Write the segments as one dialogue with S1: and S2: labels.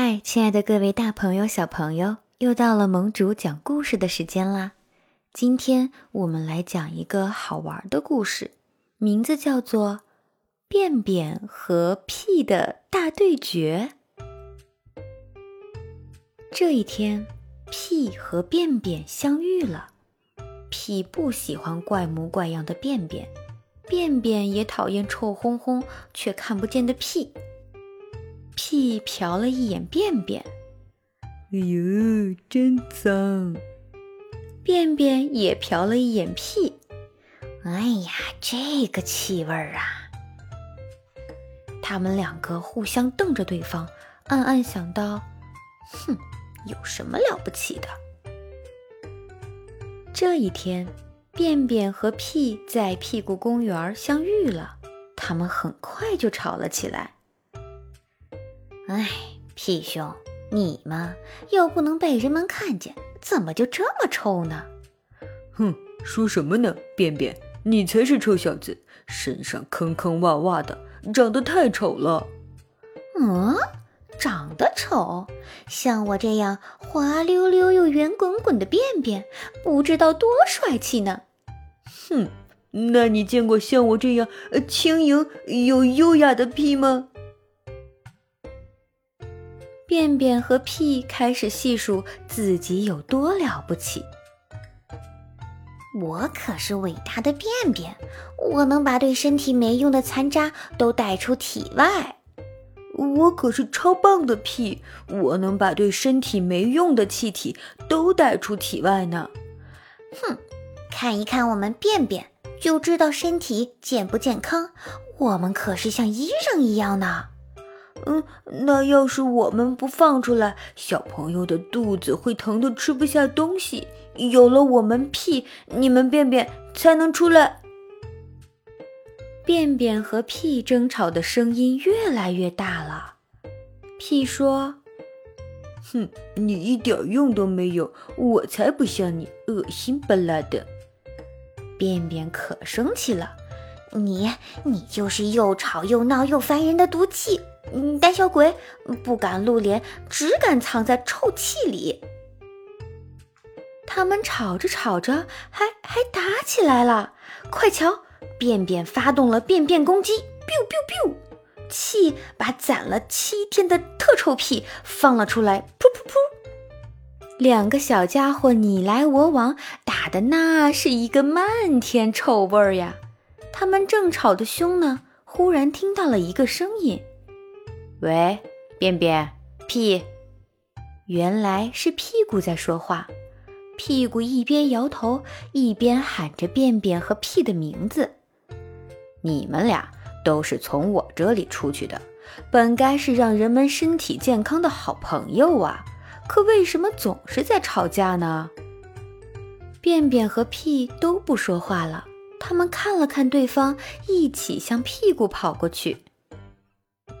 S1: 嗨，亲爱的各位大朋友、小朋友，又到了盟主讲故事的时间啦！今天我们来讲一个好玩的故事，名字叫做《便便和屁的大对决》。这一天，屁和便便相遇了。屁不喜欢怪模怪样的便便，便便也讨厌臭烘烘却看不见的屁。屁瞟了一眼便便，
S2: 哎呦，真脏！
S1: 便便也瞟了一眼屁，哎呀，这个气味儿啊！他们两个互相瞪着对方，暗暗想到：哼，有什么了不起的？这一天，便便和屁在屁股公园相遇了，他们很快就吵了起来。哎，屁兄，你嘛又不能被人们看见，怎么就这么臭呢？
S2: 哼，说什么呢？便便，你才是臭小子，身上坑坑洼洼的，长得太丑了。
S1: 嗯，长得丑？像我这样滑溜溜又圆滚滚的便便，不知道多帅气呢。
S2: 哼，那你见过像我这样轻盈又优雅的屁吗？
S1: 便便和屁开始细数自己有多了不起。我可是伟大的便便，我能把对身体没用的残渣都带出体外。
S2: 我可是超棒的屁，我能把对身体没用的气体都带出体外呢。
S1: 哼，看一看我们便便，就知道身体健不健康。我们可是像医生一样呢。
S2: 嗯，那要是我们不放出来，小朋友的肚子会疼得吃不下东西。有了我们屁，你们便便才能出来。
S1: 便便和屁争吵的声音越来越大了。屁说：“
S2: 哼，你一点用都没有，我才不像你，恶心巴拉的。”
S1: 便便可生气了：“你，你就是又吵又闹又烦人的毒气！”胆小鬼不敢露脸，只敢藏在臭气里。他们吵着吵着，还还打起来了。快瞧，便便发动了便便攻击，biu biu biu，气把攒了七天的特臭屁放了出来，噗噗噗。两个小家伙你来我往，打的那是一个漫天臭味儿呀。他们正吵得凶呢，忽然听到了一个声音。
S3: 喂，便便屁，
S1: 原来是屁股在说话。屁股一边摇头，一边喊着便便和屁的名字。
S3: 你们俩都是从我这里出去的，本该是让人们身体健康的好朋友啊，可为什么总是在吵架呢？
S1: 便便和屁都不说话了，他们看了看对方，一起向屁股跑过去。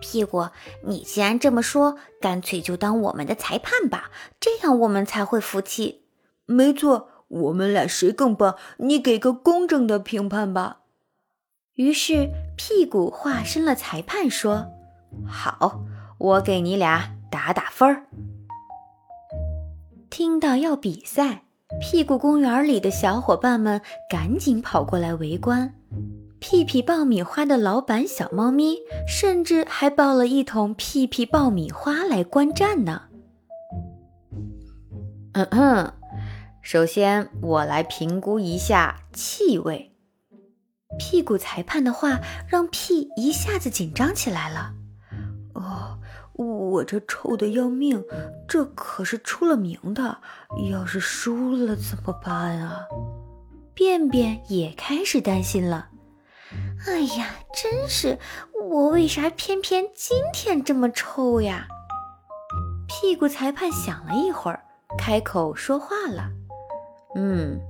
S1: 屁股，你既然这么说，干脆就当我们的裁判吧，这样我们才会服气。
S2: 没错，我们俩谁更棒？你给个公正的评判吧。
S1: 于是屁股化身了裁判，说：“
S3: 好，我给你俩打打分儿。”
S1: 听到要比赛，屁股公园里的小伙伴们赶紧跑过来围观。屁屁爆米花的老板小猫咪，甚至还抱了一桶屁屁爆米花来观战呢。
S3: 嗯哼，首先我来评估一下气味。
S1: 屁股裁判的话让屁一下子紧张起来了。
S2: 哦，我这臭的要命，这可是出了名的，要是输了怎么办啊？
S1: 便便也开始担心了。哎呀，真是！我为啥偏偏今天这么臭呀？屁股裁判想了一会儿，开口说话了：“
S3: 嗯，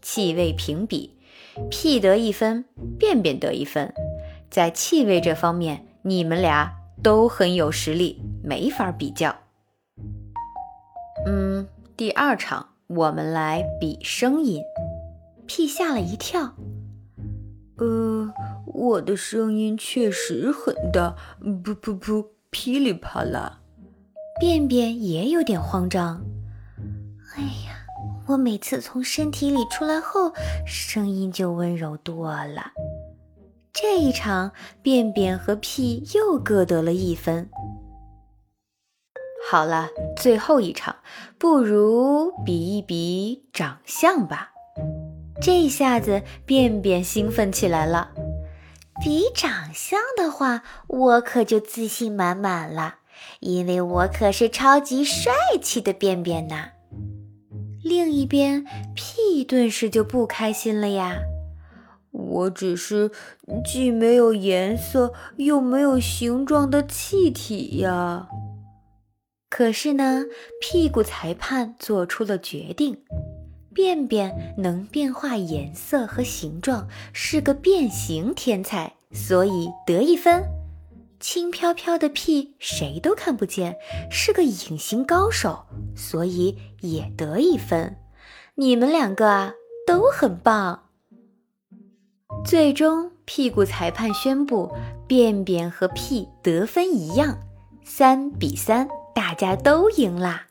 S3: 气味评比，屁得一分，便便得一分。在气味这方面，你们俩都很有实力，没法比较。嗯，第二场我们来比声音。”
S1: 屁吓了一跳。
S2: 呃，我的声音确实很大，噗噗噗，噼里啪啦。
S1: 便便也有点慌张。
S4: 哎呀，我每次从身体里出来后，声音就温柔多了。
S1: 这一场，便便和屁又各得了一分。好了，最后一场，不如比一比长相吧。这下子，便便兴奋起来了。
S4: 比长相的话，我可就自信满满了，因为我可是超级帅气的便便呐。
S1: 另一边，屁顿时就不开心了呀。
S2: 我只是既没有颜色又没有形状的气体呀。
S1: 可是呢，屁股裁判做出了决定：便便能变化颜色和形状，是个变形天才，所以得一分。轻飘飘的屁谁都看不见，是个隐形高手，所以也得一分。你们两个啊都很棒。最终，屁股裁判宣布，便便和屁得分一样，三比三，大家都赢啦。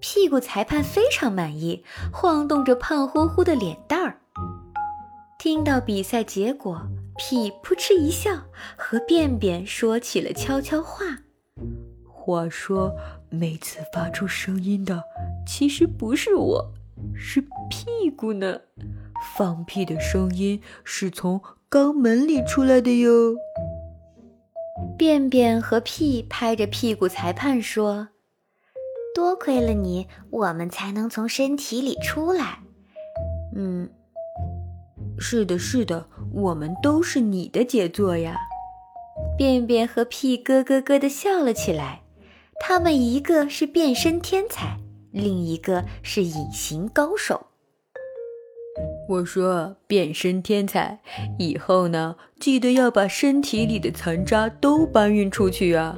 S1: 屁股裁判非常满意，晃动着胖乎乎的脸蛋儿。听到比赛结果。屁扑哧一笑，和便便说起了悄悄话。
S2: 话说，每次发出声音的其实不是我，是屁股呢。放屁的声音是从肛门里出来的哟。
S1: 便便和屁拍着屁股，裁判说：“
S4: 多亏了你，我们才能从身体里出来。”
S2: 嗯。是的，是的，我们都是你的杰作呀！
S1: 便便和屁咯咯咯地笑了起来。他们一个是变身天才，另一个是隐形高手。
S2: 我说，变身天才，以后呢，记得要把身体里的残渣都搬运出去啊！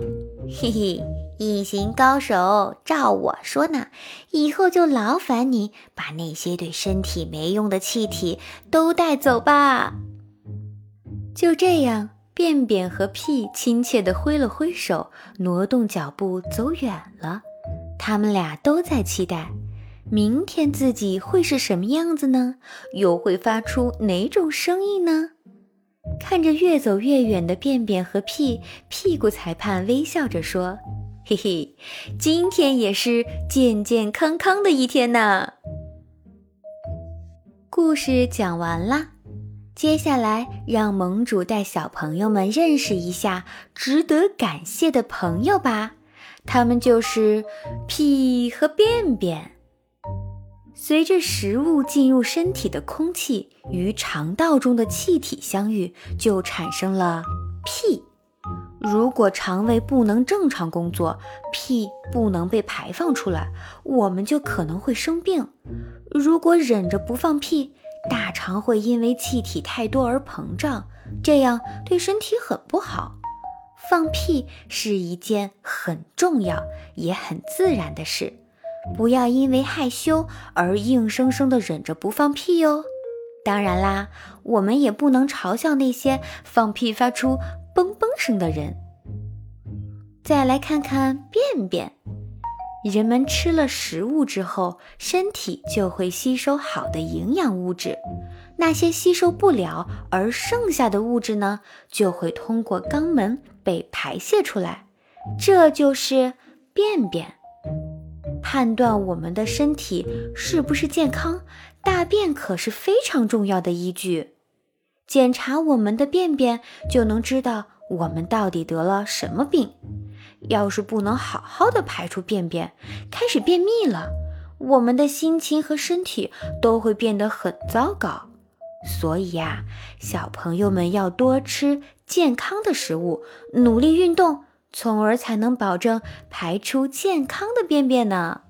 S4: 嘿嘿。隐形高手，照我说呢，以后就劳烦你把那些对身体没用的气体都带走吧。
S1: 就这样，便便和屁亲切地挥了挥手，挪动脚步走远了。他们俩都在期待，明天自己会是什么样子呢？又会发出哪种声音呢？看着越走越远的便便和屁，屁股裁判微笑着说。嘿嘿，今天也是健健康康的一天呢。故事讲完啦，接下来让盟主带小朋友们认识一下值得感谢的朋友吧。他们就是屁和便便。随着食物进入身体的空气与肠道中的气体相遇，就产生了屁。如果肠胃不能正常工作，屁不能被排放出来，我们就可能会生病。如果忍着不放屁，大肠会因为气体太多而膨胀，这样对身体很不好。放屁是一件很重要也很自然的事，不要因为害羞而硬生生的忍着不放屁哟。当然啦，我们也不能嘲笑那些放屁发出。嘣嘣声的人，再来看看便便。人们吃了食物之后，身体就会吸收好的营养物质，那些吸收不了而剩下的物质呢，就会通过肛门被排泄出来，这就是便便。判断我们的身体是不是健康，大便可是非常重要的依据。检查我们的便便，就能知道我们到底得了什么病。要是不能好好的排出便便，开始便秘了，我们的心情和身体都会变得很糟糕。所以呀，小朋友们要多吃健康的食物，努力运动，从而才能保证排出健康的便便呢。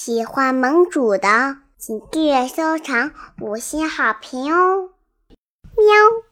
S5: 喜欢盟主的，请订阅、收藏、五星好评哦！喵。